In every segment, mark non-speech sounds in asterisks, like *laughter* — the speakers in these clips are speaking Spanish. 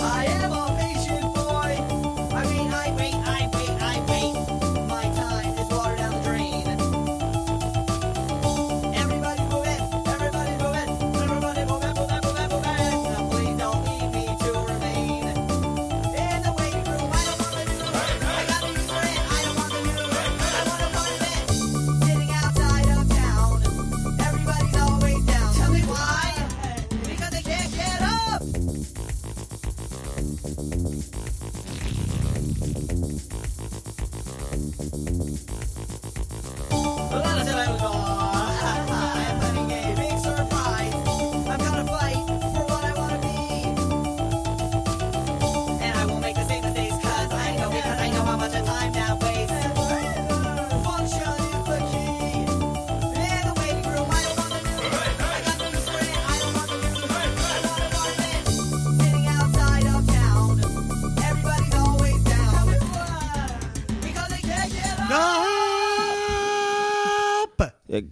I am a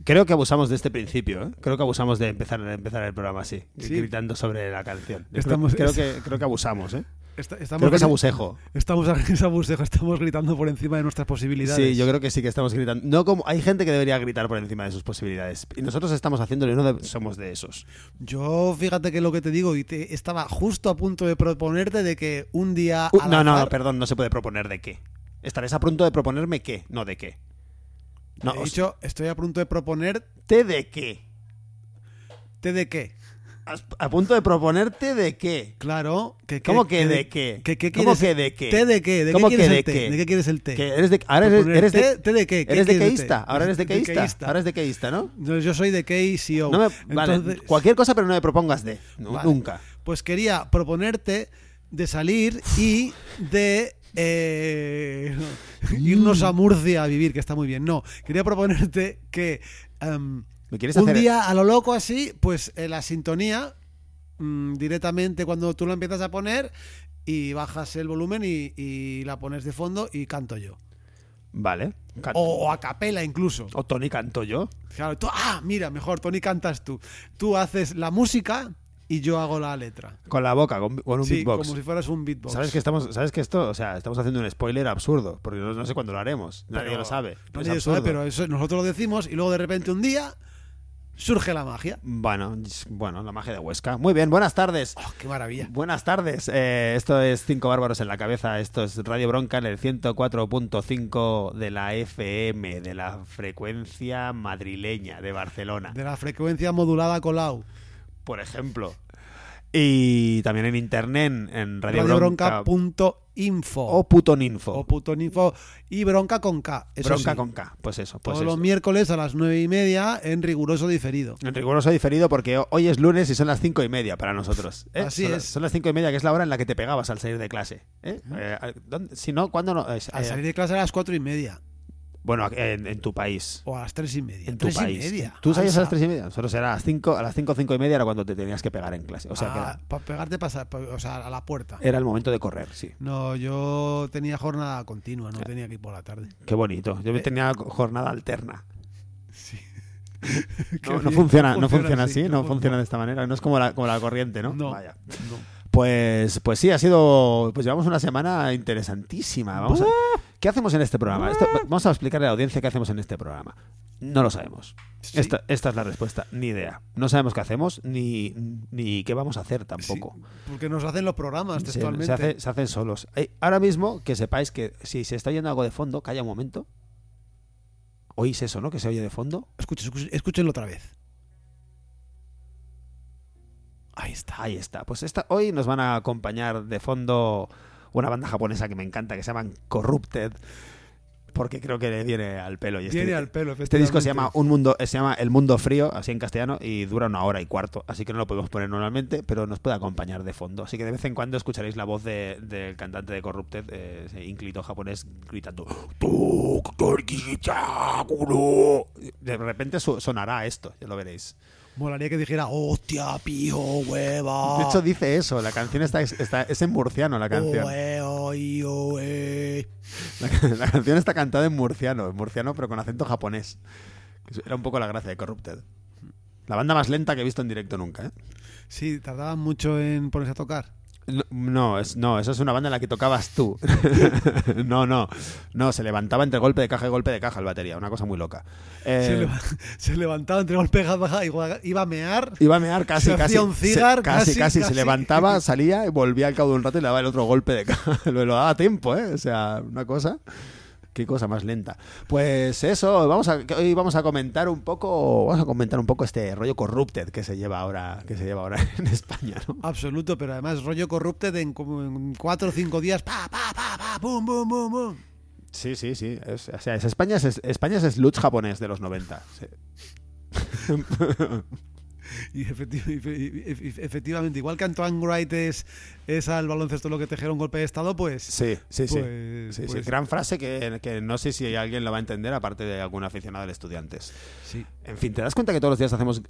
creo que abusamos de este principio, ¿eh? Creo que abusamos de empezar, de empezar el programa así, Sí. gritando sobre la canción. Estamos- creo, creo que, creo que abusamos, ¿eh? Esta- estamos Creo que es abusejo. Estamos, *laughs* es abusejo, estamos gritando por encima de nuestras posibilidades. Sí, yo creo que sí que estamos gritando. No como hay gente que debería gritar por encima de sus posibilidades y nosotros estamos haciéndolo y no de- somos de esos. Yo, fíjate que lo que te digo, y te, estaba justo a punto de proponerte de que un día. Uh, no, no, perdón, no se puede proponer de qué. Estarás a punto de proponerme qué, no de qué. No, He dicho, estoy a punto de proponerte ¿te de qué? de qué. A punto de proponerte de qué. Claro. Que, ¿Cómo que de qué? Que, que ¿Cómo que de qué? ¿Té de qué? ¿De ¿Cómo qué que de el té? qué? ¿De qué quieres el té? Que eres de, ahora eres, Proponer eres de, té- de qué? ¿Qué eres de queísta. Ahora eres de queísta. Ahora eres de queísta, ¿no? Yo, yo soy de KCO. No me- vale, cualquier cosa, pero no me propongas de. Vale. Nunca. Pues quería proponerte de salir y de eh, *laughs* irnos a Murcia a vivir, que está muy bien. No, quería proponerte que em, ¿Me quieres un hacer día a lo loco así, pues en la sintonía, mm, directamente cuando tú la empiezas a poner y bajas el volumen y, y la pones de fondo y canto yo. Vale. O a capela incluso. o Tony canto yo. Claro, tú- ah, mira, mejor, Tony cantas tú. Tú haces la música y yo hago la letra. Con la boca, con, con un sí, beatbox. como si fueras un beatbox. ¿Sabes que estamos, sabes que esto, o sea, estamos haciendo un spoiler absurdo, porque no, no sé cuándo lo haremos, nadie Pero- lo sabe. pero Nadie es sabe, absurdo. pero eso nosotros lo decimos y luego de repente un día surge la magia. Bueno, bueno, la magia de Huesca. Muy bien, buenas tardes. ¡Oh, qué maravilla! Buenas tardes. Eh, esto es Cinco Bárbaros en la Cabeza. Esto es Radio Bronca en el 104.5 de la FM, de la frecuencia madrileña de Barcelona, De la frecuencia modulada Colau. Por ejemplo. Y también en internet, en Radio, Bronca, Radiobronca.info o Putoninfo. o putoninfo y bronca con K. Eso Bronca sí. con K. Pues eso, pues Todos eso. los miércoles a las nueve y media en riguroso diferido. En riguroso diferido porque hoy es lunes y son las cinco y media para nosotros. ¿eh? Así son, es. Son las cinco y media, que es la hora en la que te pegabas al salir de clase. ¿eh? Eh, ¿dónde- si no, ¿cuándo no? Al eh, salir de clase a las cuatro y media bueno, en, en tu país. o a las tres y media. En tu tres país. y media. ¿Tú salías a las tres y media? Nosotros era a las cinco, a las cinco, cinco y media era cuando te tenías que pegar en clase. O sea, que Ah, era, para pegarte pasa- pa- o sea, a la puerta. era el momento de correr, sí. No, yo tenía jornada continua, no tenía que ir por la tarde. Qué bonito. Yo tenía jornada alterna. *laughs* *laughs* Qué No, funciona, no funciona así, no fu- funciona de esta manera. No es como la, como la corriente, ¿no? No, Vaya. no. Pues, pues sí, ha sido. Pues llevamos una semana interesantísima. Vamos a- ¿Qué hacemos en este programa? Esto- vamos a explicarle a la audiencia qué hacemos en este programa. No lo sabemos. Sí. Esta, esta es la respuesta. Ni idea. No sabemos qué hacemos ni, ni qué vamos a hacer tampoco. Sí, porque nos hacen los programas textualmente. se hace- se hacen solos. Eh, ahora mismo que sepáis que si se está oyendo algo de fondo, calla un momento. ¿Oís eso, no? Que se oye de fondo. Escuchen, escuchen- escúchenlo otra vez. Ahí está. Ahí está. Pues esta, hoy nos van a acompañar de fondo una banda japonesa que me encanta, que se llaman Corrupted, porque creo que le viene al pelo. Y este, Viene al pelo, Este disco se llama. Un Mundo, se llama El Mundo Frío, así en castellano, y dura una hora y cuarto, así que no lo podemos poner normalmente, pero nos puede acompañar de fondo. Así que de vez en cuando escucharéis la voz de- del cantante de Corrupted, eh, ínclito japonés, gritando De repente sonará esto, ya lo veréis. Molaría que dijera, hostia, pijo, hueva. De hecho, dice eso. La canción está, está- es en murciano, la canción. Oe, oi, oe. La, la canción está cantada en murciano, en murciano, pero con acento japonés. Era un poco la gracia de Corrupted. La banda más lenta que he visto en directo nunca, ¿eh? Sí, tardaban mucho en ponerse a tocar. No, no, es, no, eso es una banda en la que tocabas tú. *laughs* no, no. No, se levantaba entre golpe de caja y golpe de caja el batería. Una cosa muy loca. Eh, Se, *laughs* se levantaba entre golpe y baja, igual- iba a mear. Iba a mear casi, Se hacía casi. un cigar, se- casi, casi, casi. casi. Se levantaba, *laughs* salía y volvía al cabo de un rato y le daba el otro golpe de caja. lo, lo daba a tiempo, ¿eh? O sea, una cosa. Qué cosa más lenta. Pues eso, vamos a, hoy vamos a comentar un poco, vamos a comentar un poco este rollo corrupted que se lleva ahora, que se lleva ahora *laughs* en España, ¿no? Absoluto, pero además rollo corrupted en como en cuatro o cinco días. Pa, pa, pa, pa, pum, pum, pum, pum. Sí, sí, sí. Es, o sea, es España, es, España es sludge japonés de los 90. sí. *laughs* Y efecti- y- y- y- efectivamente, igual que Antoine Wright es, es al baloncesto lo que tejera un golpe de estado, pues. Sí, sí, sí. Pues- Sí, sí. pues- Gran frase que, que no sé si alguien la va a entender, aparte de algún aficionado del estudiantes. Sí. En fin, ¿te das cuenta que todos los días hacemos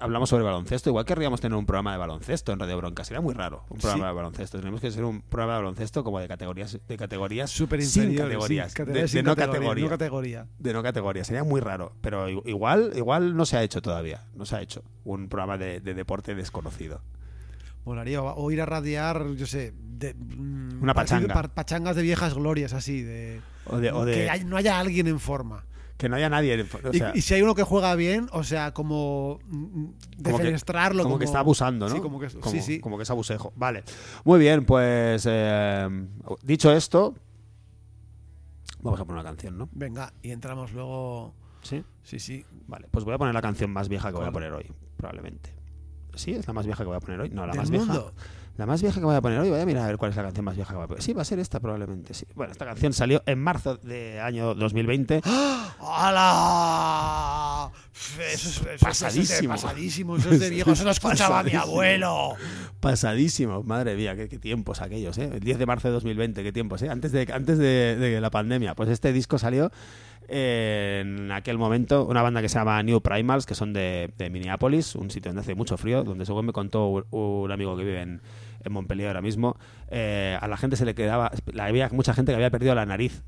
hablamos sobre baloncesto? Igual querríamos tener un programa de baloncesto en Radio Bronca. Sería muy raro un programa Sí. de baloncesto. Tenemos que ser un programa de baloncesto como de categorías de categorías Súper sin categorías, de- de, sin no categoría, categoría, no categoría. de no categoría. Sería muy raro, pero igual igual no se ha hecho todavía. No se ha hecho un programa de, de deporte desconocido. Molaría, o o ir a radiar, yo sé, de, mm, Una pachanga. pachangas de viejas glorias, así, de. O de, o de- que hay- no haya alguien en forma. que no haya nadie. O Y- sea, y, si hay uno que juega bien, o sea, como mm, Como que- defenestrarlo. como, que está abusando, ¿no? Sí, como que, como, sí, sí. como que es abusejo. Vale. Muy bien, pues eh, dicho esto, vamos a poner una canción, ¿no? Venga, y entramos luego. Sí. Sí, sí. Vale, pues voy a poner la canción más vieja que voy a poner hoy, probablemente. ¿Sí? ¿Es la más vieja que voy a poner hoy? No, la más mundo. vieja. La más vieja que voy a poner hoy, voy a mirar a ver cuál es la canción más vieja que voy a poner. Sí, va a ser esta probablemente, sí. Bueno, esta canción salió en marzo de año 2020. ¡Hala! Eso es, eso es- eso es de Pasadísimo. pasadísimo. Eso es de viejo. Eso lo escuchaba mi Pasadísimo. abuelo. Pasadísimo, madre mía, qué, qué tiempos aquellos, ¿eh? El 10 de marzo de 2020, qué tiempos, ¿eh? Antes de, antes de, de la pandemia. Pues este disco salió en aquel momento, una banda que se llama New Primals, que son de, Minneapolis, un sitio donde hace mucho frío, donde según me contó un, amigo que vive en, en Montpellier ahora mismo, eh, a la gente se le quedaba, había mucha gente que había perdido la nariz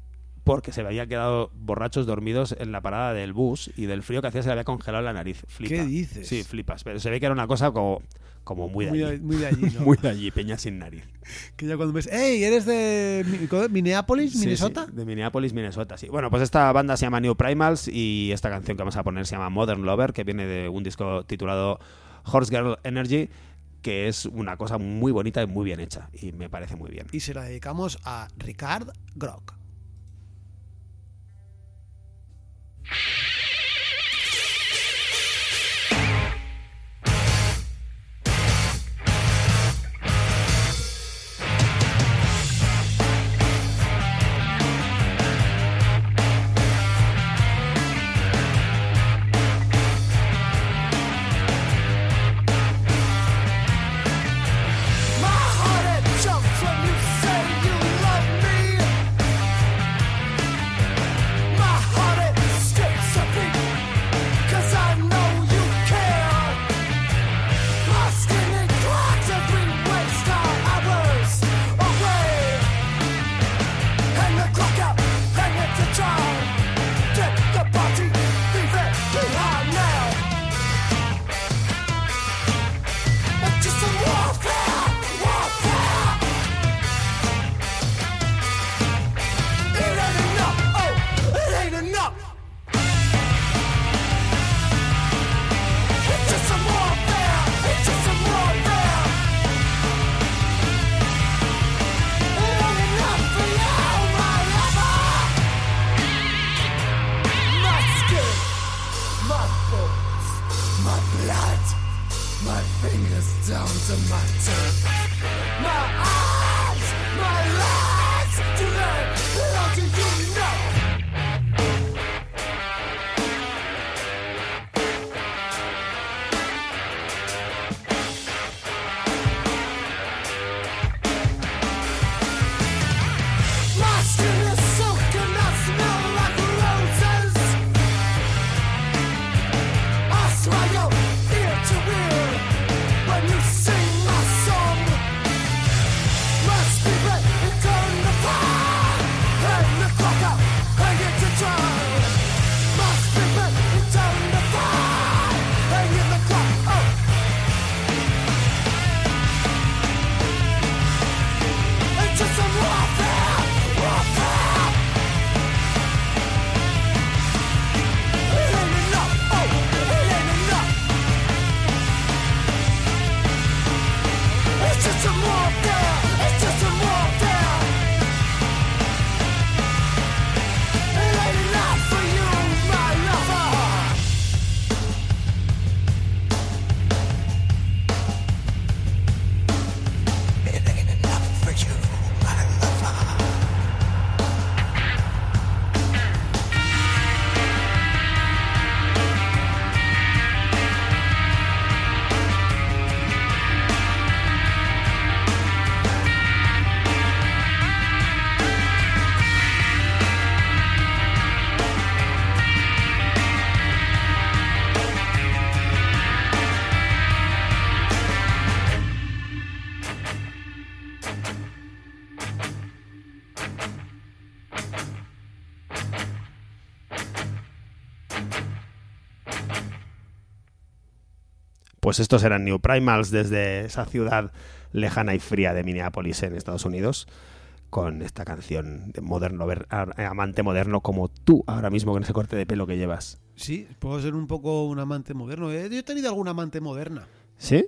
porque se había quedado borrachos dormidos en la parada del bus y del frío que hacía se le había congelado la nariz. Flipa. ¿Qué dices? Sí, flipas. Pero se ve que era una cosa como, como muy de Muy allí. muy de allí, ¿no? *laughs* Muy de allí, peña sin nariz. *laughs* Que ya cuando ves, ¡Ey! ¿Eres de Mi- Minneapolis, Sí, Minnesota? sí, de Minneapolis, Minnesota, sí. Bueno, pues esta banda se llama New Primals y esta canción que vamos a poner se llama Modern Lover, que viene de un disco titulado Horse Girl Energy, que es una cosa muy bonita y muy bien hecha. Y me parece muy bien. Y se la dedicamos a Ricard Grock. you Pues estos eran New Primals desde esa ciudad lejana y fría de Minneapolis en Estados Unidos con esta canción de moderno a- amante moderno como tú ahora mismo con ese corte de pelo que llevas. Sí, puedo ser un poco un amante moderno. Eh, Yo he tenido alguna amante moderna, ¿Sí?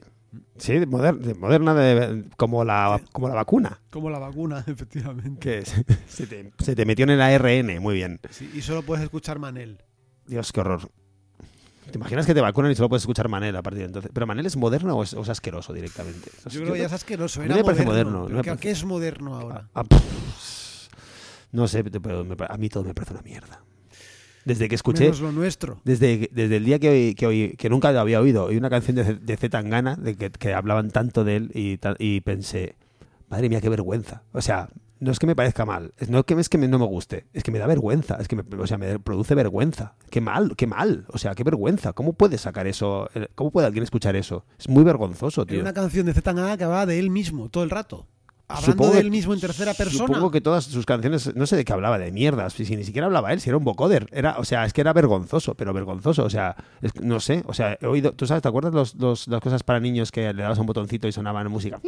Sí, de moder- de moderna de- como, la, como la vacuna. como la vacuna, *laughs* efectivamente. Que se, *laughs* se te, se te metió en el ARN, muy bien. Sí, y solo puedes escuchar Manel. Dios, qué horror. ¿Te imaginas que te vacunan y solo puedes escuchar Manel a partir de entonces? ¿Pero Manel es moderno o es, o es asqueroso directamente? Yo creo que ya es asqueroso. a mí Era me parece moderno. me ¿qué- parece- ¿Qué es moderno ahora? Ah, pff, no sé, pero me a mí todo me parece una mierda. Desde que escuché, Menos lo nuestro. desde, desde el día que, oí- que, oí- que nunca lo había oído, oí una canción de, Z- de Z Tangana, de que, que hablaban tanto de él y pensé, madre mía, qué vergüenza. O sea, no es que me parezca mal, es, no es que, es que me- no me guste, es que me da vergüenza, es que me, o sea, me produce vergüenza. Qué mal, qué mal, o sea, qué vergüenza. ¿Cómo puede sacar eso? Eh, ¿Cómo puede alguien escuchar eso? Es muy vergonzoso, tío. una canción de Zetangana que hablaba de él mismo todo el rato. Hablando Supongo de él mismo en tercera persona. Supongo que todas sus canciones, no sé de qué hablaba, de mierdas, si, ni siquiera hablaba él, si era un vocoder. Era, o sea, es que era vergonzoso, pero vergonzoso. O sea, es no sé, o sea, he oído, ¿tú sabes, te acuerdas los, los- las cosas para niños que le dabas un botoncito y sonaban música?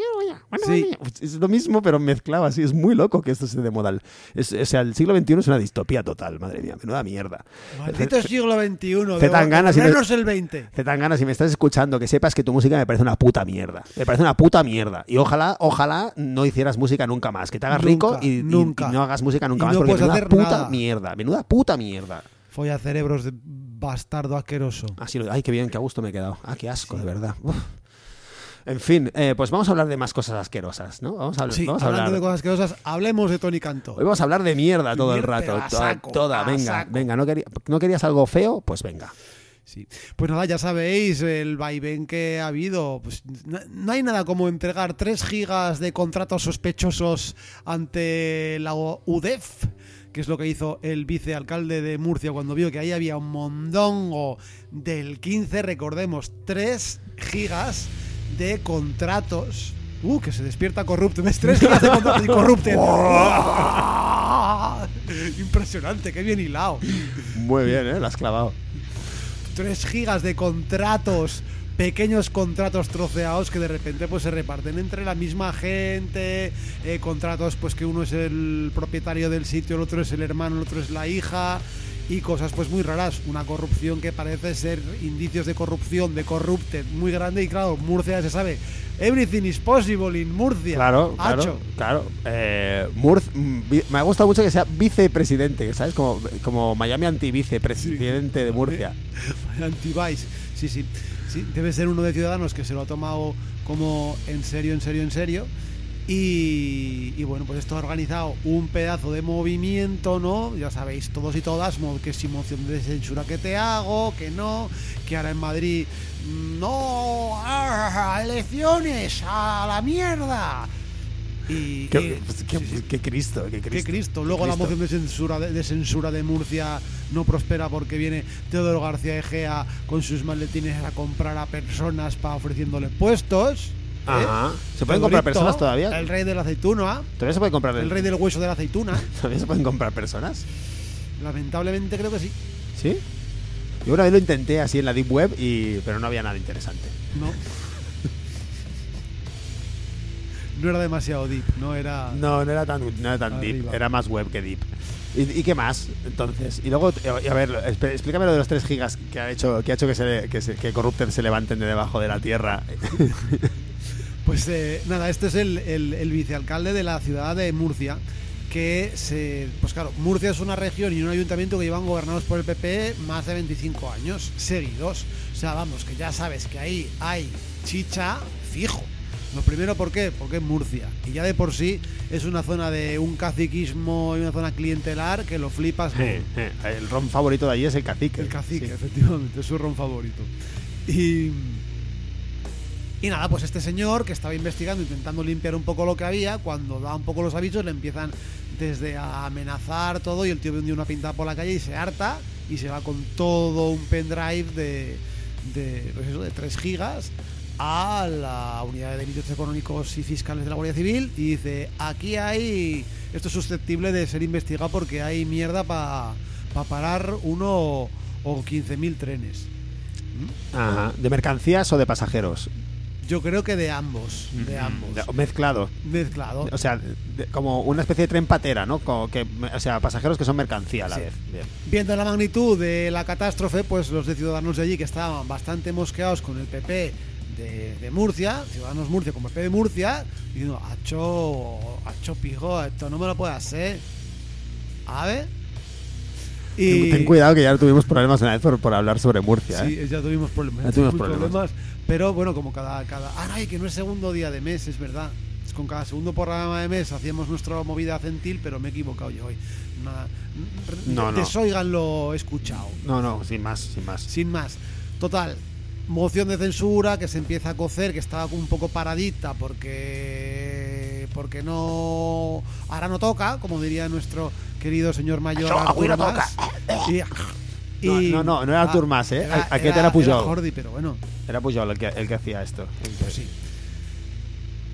Sí. Es lo mismo, pero mezclaba así. Es muy loco que esto se de modal. Es, o sea, el siglo XXI es una distopía total, madre mía, menuda mierda. Maldito siglo XXI. de Zetangana, si me- menos el 20. Te dan ganas, si me estás escuchando, que sepas que tu música me parece una puta mierda. Me parece una puta mierda. Y ojalá, ojalá no hicieras música nunca más. Que te hagas rico Nunca, y, y- nunca. y no hagas música nunca Y más. no porque puedes menuda hacer puta nada. mierda. Menuda puta mierda. Folla cerebros de bastardo asqueroso. Así lo- ay, qué bien, qué a gusto me he quedado. Ah, qué asco, de verdad. Uf. En fin, eh, pues vamos a hablar de más cosas asquerosas, ¿no? Vamos a, hablar- Sí, vamos a hablando hablar. de cosas asquerosas, hablemos de Tony Canto. Hoy vamos a hablar de mierda todo el Mierda, rato. a Toda, saco, toda. venga, saco. venga. ¿no, quería- ¿No querías algo feo? Pues venga. Sí. Pues nada, ya sabéis el vaivén que ha habido. Pues no, no hay nada como entregar 3 gigas de contratos sospechosos ante la UDEF, que es lo que hizo el vicealcalde de Murcia cuando vio que ahí había un mondongo del 15, recordemos, 3 gigas de contratos. Uh, que se despierta Corrupted. ¿Ves? 3 gigas de contratos y *laughs* Corrupted. *laughs* Impresionante, qué bien hilado. Muy bien, ¿eh? Lo has clavado. 3 gigas de contratos, pequeños contratos troceados que de repente pues se reparten entre la misma gente, eh, contratos pues que uno es el propietario del sitio, el otro es el hermano, el otro es la hija y cosas pues muy raras, una corrupción que parece ser indicios de corrupción, de corrupted muy grande y claro, Murcia se sabe, everything is possible in Murcia. Claro, claro, Hacho. claro. Eh, Murz- mm, me ha gustado mucho que sea vicepresidente, ¿sabes? Como, como Miami antivicepresidente de Murcia. *laughs* Anti-Vice. Sí, sí, sí. Debe ser uno de Ciudadanos que se lo ha tomado como en serio, en serio, en serio. Y, bueno, pues esto ha organizado un pedazo de movimiento, ¿no? Ya sabéis, todos y todas, que si moción de censura que te hago, que no, que ahora en Madrid, mm, no, ah, elecciones, a la mierda. Y, Qué, y- pues, qué- sí, sí. qué Cristo, qué Qué Cristo. Luego la moción de censura de, de censura de Murcia no prospera porque viene Teodoro García Egea con sus maletines a comprar a personas para ofreciéndole puestos. ¿eh? Ajá. ¿Se pueden comprar personas todavía? El rey de la aceituna, ¿Todavía se pueden comprar el rey del hueso de la aceituna. *laughs* ¿Todavía se pueden comprar personas? Lamentablemente creo que sí. ¿Sí? Yo una vez lo intenté así en la Deep Web, y, pero no había nada interesante. No. No era demasiado deep, no era. No, no era tan, no era tan deep, era más web que deep. ¿Y, y qué más? Entonces, y luego, eh, a ver, explícame lo de los 3 gigas que ha hecho que, ha hecho que, se, que, se- que Corrupted se levanten de debajo de la tierra. Pues *laughs* Pues eh, nada, este es el, el- el vicealcalde de la ciudad de Murcia, que se... Pues claro, Murcia es una región y un ayuntamiento que llevan gobernados por el PP más de 25 años seguidos. O sea, vamos, que ya sabes que ahí hay chicha fijo. Lo primero, ¿por qué? Porque es Murcia. Y ya de por sí es una zona de un caciquismo y una zona clientelar que lo flipas. Eh, eh, El ron favorito de allí es el cacique. El cacique, Sí. efectivamente, es su ron favorito. Y, y nada, pues este señor que estaba investigando, intentando limpiar un poco lo que había, cuando da un poco los avisos, le empiezan desde a amenazar todo y el tío ve un día una pintada por la calle y se harta y se va con todo un pendrive de, de, pues eso, de 3 gigas a la unidad de delitos económicos y fiscales de la Guardia Civil y dice, aquí hay, esto es susceptible de ser investigado porque hay mierda para parar uno o 15.000 trenes. Ajá. ¿De mercancías o de pasajeros? Yo creo que de ambos, de ambos. De- mezclado. Mezclado. O sea, de- como una especie de tren patera, ¿no? Como que, o sea, pasajeros que son mercancía a la Sí. vez. Bien. Viendo la magnitud de la catástrofe, pues los de Ciudadanos de allí que estaban bastante mosqueados con el PP de, de Murcia, Ciudadanos Murcia con PP de Murcia, diciendo, hacho, hacho pijo, esto no me lo puede hacer. A ver. Y, Ten cuidado que ya tuvimos problemas una vez por, por hablar sobre Murcia. Sí, ¿eh? ya tuvimos problemas. Ya tuvimos problemas. Pero bueno, como cada, cada. Ah, ay, que no es segundo día de mes, es verdad. Es con cada segundo programa de mes hacíamos nuestra movida centil, pero me he equivocado yo hoy. Nada, No, no. Desoigan lo escuchado. No, no, sin más, sin más. Sin más. Total, moción de censura que se empieza a cocer, que estaba un poco paradita porque porque no ahora no toca, como diría nuestro querido señor mayor Artur Mas. *laughs* Y- No, y- no, no, no era Artur Mas, ¿eh? Era, Aquest era Pujol. Jordi, pero bueno, Era Pujol el que, el que hacía esto. pues sí.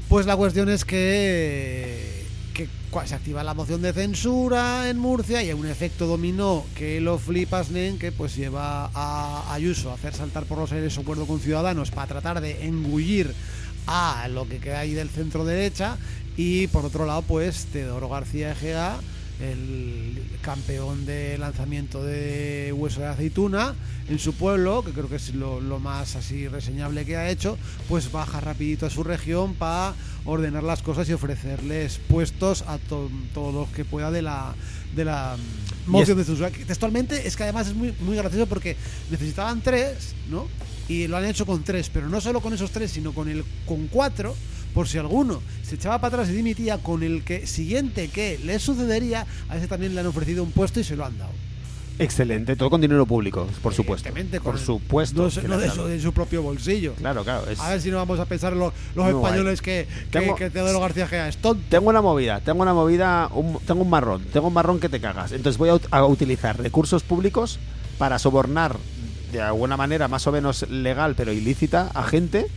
Pues la cuestión es que, se activa la moción de censura en Murcia y hay un efecto dominó que lo flipas, nen, que pues lleva a Ayuso a hacer saltar por los aires su acuerdo con Ciudadanos para tratar de engullir a lo que queda ahí del centro derecha y por otro lado pues Teodoro García Egea el campeón de lanzamiento de hueso de aceituna en su pueblo, que creo que es lo, lo más así reseñable que ha hecho, pues baja rapidito a su región para ordenar las cosas y ofrecerles puestos a to- todos los que pueda de la de la mm, moción de censura. Textualmente es que además es muy, muy gracioso porque necesitaban tres, ¿no? Y lo han hecho con tres, pero no solo con esos tres, sino con el con cuatro, por si alguno se echaba para atrás y dimitía con el que siguiente que le sucedería, a ese también le han ofrecido un puesto y se lo han dado. Excelente, todo con dinero público, por supuesto. Por con el- supuesto. No, no de, su, de su propio bolsillo. Claro, claro. es- A ver si no vamos a pensar los, los españoles que, que, Tengo- que Teodoro García Gea es tonto. Tengo una movida, tengo una movida, un- tengo un marrón, tengo un marrón que te cagas. Entonces voy a, a utilizar recursos públicos para sobornar de alguna manera más o menos legal pero ilícita a gente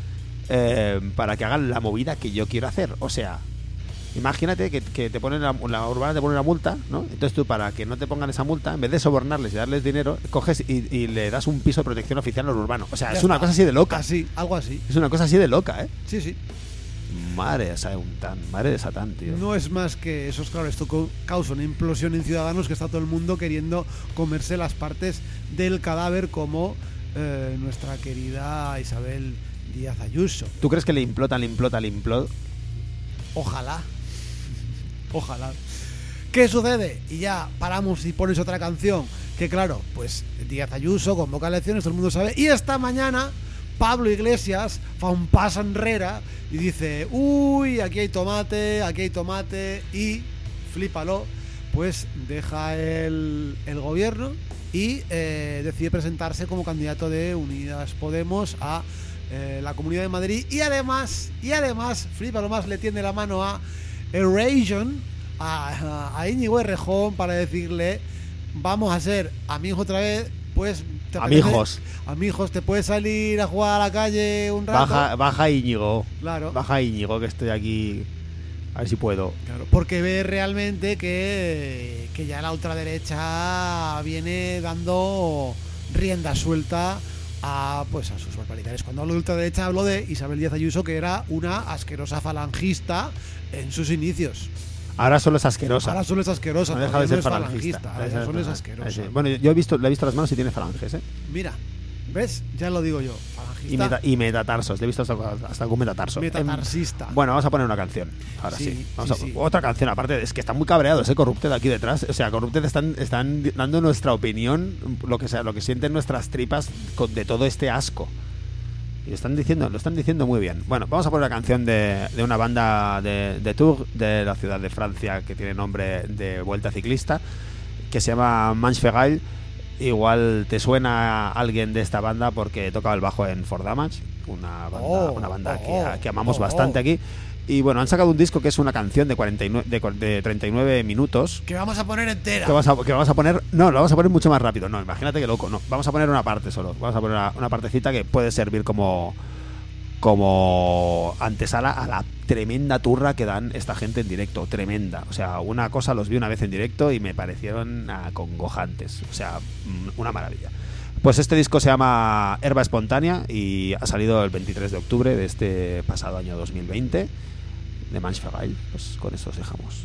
eh, para que hagan la movida que yo quiero hacer. O sea, imagínate que, que te ponen la, la urbana te pone una multa, ¿no? Entonces tú para que no te pongan esa multa, en vez de sobornarles y darles dinero, coges y, y le das un piso de protección oficial al urbano. O sea, Ya es una está. cosa así de loca. Así, algo así. Es una cosa así de loca, ¿eh? Sí, sí. Madre de Satán, madre de Satán, tío. No es más que eso, es claro, esto causa una implosión en Ciudadanos que está todo el mundo queriendo comerse las partes del cadáver como eh, nuestra querida Isabel Díaz Ayuso. ¿Tú crees que le implota, le implota, le implota? Ojalá. Ojalá. ¿Qué sucede? Y ya paramos y pones otra canción. Que claro, pues Díaz Ayuso convoca elecciones, todo el mundo sabe. Y esta mañana Pablo Iglesias fa un paso enrera y dice, uy, aquí hay tomate, aquí hay tomate. Y flípalo, pues deja el, el gobierno y eh, decide presentarse como candidato de Unidas Podemos a eh, la Comunidad de Madrid y además, y además, flípalo más, le tiende la mano a Eration, a, a Íñigo Errejón para decirle, vamos a ser amigos otra vez, pues... ¿te apetece? Amigos. Amigos, ¿te puedes salir a jugar a la calle un rato? Baja, baja Íñigo. Claro. Baja Íñigo, que estoy aquí. A ver si puedo. Claro, porque ve realmente que, que ya la ultraderecha viene dando rienda suelta a pues a sus barbaridades. Cuando hablo de ultraderecha hablo de Isabel Díaz Ayuso, que era una asquerosa falangista en sus inicios. Ahora solo es asquerosa. Ahora solo es asquerosa, no deja de ser no falangista. Ahora solo es asquerosa. Bueno, yo he visto, le he visto las manos y tiene falanges, ¿eh? Mira, ¿ves? Ya lo digo yo. Bajista. Y, meta- y metatarsos. Le he visto hasta, hasta algún metatarso. Metatarsista. Em, bueno, vamos a poner una canción. Ahora sí. Sí, Vamos sí, a- sí. Otra canción. Aparte, es que están muy cabreados, ¿eh? Corrupted aquí detrás. O sea, Corrupted están, están dando nuestra opinión, lo que sea, lo que sienten nuestras tripas con- de todo este asco. Y lo están diciendo, lo están diciendo muy bien. Bueno, vamos a poner una canción de, de una banda de, de Tours, de la ciudad de Francia, que tiene nombre de vuelta ciclista, que se llama Manchfegail. Igual te suena alguien de esta banda porque tocaba el bajo en For Damage, una banda, Oh, una banda que, oh, que amamos oh, bastante aquí. Y bueno, han sacado un disco que es una canción de, 49, de, de 39 minutos. Que vamos a poner entera. Que vamos, a, que vamos a poner. No, lo vamos a poner mucho más rápido. No, imagínate que loco. No, vamos a poner una parte solo. Vamos a poner una, una partecita que puede servir como. Como antesala a la tremenda turra que dan esta gente en directo. Tremenda. O sea, una cosa los vi una vez en directo y me parecieron acongojantes. O sea, mm, una maravilla. Pues este disco se llama Herba Espontánea y ha salido el 23 de octubre de este pasado año 2020 de Manchfagail. Pues con eso os dejamos.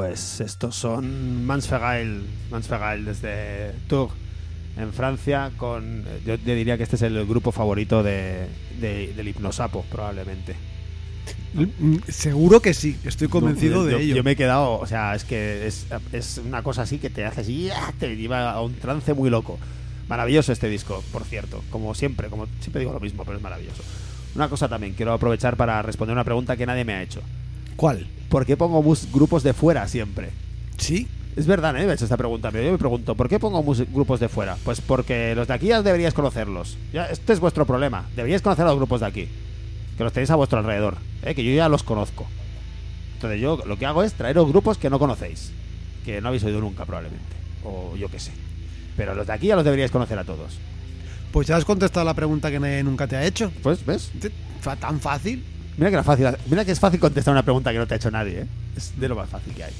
Pues estos son Mansfegail, Mansfegail desde Tours, en Francia, con yo te diría que este es el grupo favorito de, de- del hipnosapo, probablemente. Mm, Seguro que sí, estoy convencido de ello. Yo me he quedado, o sea, es que es, es una cosa así que te hace así, ¡ah! te lleva a un trance muy loco. Maravilloso este disco, por cierto, como siempre, como siempre digo lo mismo, pero es maravilloso. Una cosa también, quiero aprovechar para responder una pregunta que nadie me ha hecho. ¿Cuál? ¿Por qué pongo grupos de fuera siempre? Sí. Es verdad, me hecho esta pregunta, pero yo me pregunto, ¿por qué pongo grupos de fuera? Pues porque los de aquí ya deberíais conocerlos. Ya, este es vuestro problema. Deberíais conocer a los grupos de aquí. Que los tenéis a vuestro alrededor. ¿eh? Que yo ya los conozco. Entonces yo lo que hago es traeros grupos que no conocéis. Que no habéis oído nunca probablemente. O yo qué sé. Pero los de aquí ya los deberíais conocer a todos. Pues ya has contestado la pregunta que nadie nunca te ha hecho. Pues, ¿ves? Tan fácil. Mira que era fácil. Mira que es fácil contestar una pregunta que no te ha hecho nadie, ¿eh? Es de lo más fácil que hay.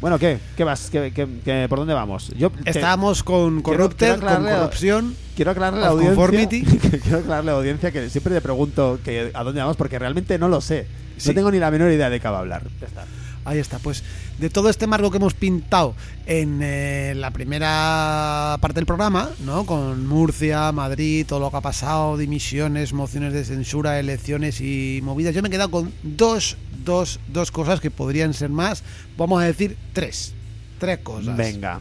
Bueno, ¿qué? ¿Qué vas? ¿Qué, qué- qué- por dónde vamos? Yo te- Estábamos con quiero Corrupted, con corrupción. Quiero aclararle a la audiencia. *laughs* quiero aclararle a la audiencia que siempre le pregunto que a dónde vamos porque realmente no lo sé. Sí. No tengo ni la menor idea de qué va a hablar. Ya está. Ahí está, pues de todo este marco que hemos pintado en eh, la primera parte del programa, ¿no? Con Murcia, Madrid, todo lo que ha pasado, dimisiones, mociones de censura, elecciones y movidas, yo me he quedado con dos, dos, dos cosas que podrían ser más, vamos a decir tres, tres cosas. Venga.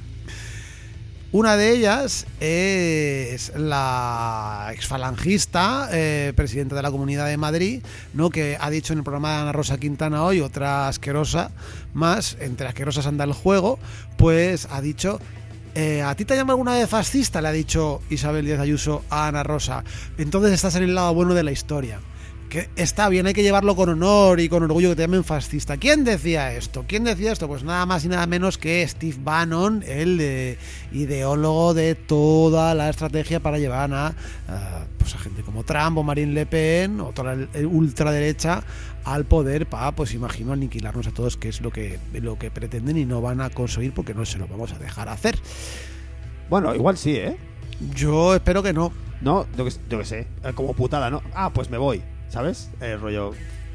Una de ellas es la exfalangista, eh, presidenta de la Comunidad de Madrid, ¿no? que ha dicho en el programa de Ana Rosa Quintana hoy, otra asquerosa más, entre asquerosas anda el juego, pues ha dicho... eh, ¿A ti te llama alguna vez fascista? Le ha dicho Isabel Díaz Ayuso a Ana Rosa. Entonces estás en el lado bueno de la historia. Que está bien, hay que llevarlo con honor y con orgullo que te llamen fascista. ¿Quién decía esto? ¿Quién decía esto? Pues nada más y nada menos que Steve Bannon, el eh, ideólogo de toda la estrategia para llevar a, ah, pues a gente como Trump o Marine Le Pen o toda la ultraderecha al poder para, pues imagino, aniquilarnos a todos, que es lo que, lo que pretenden y no van a conseguir porque no se lo vamos a dejar hacer. Bueno, igual sí, ¿eh? Yo espero que no. No, yo que, yo que sé. eh, Como putada, ¿no? Ah, pues me voy. ¿Sabes? El rollo.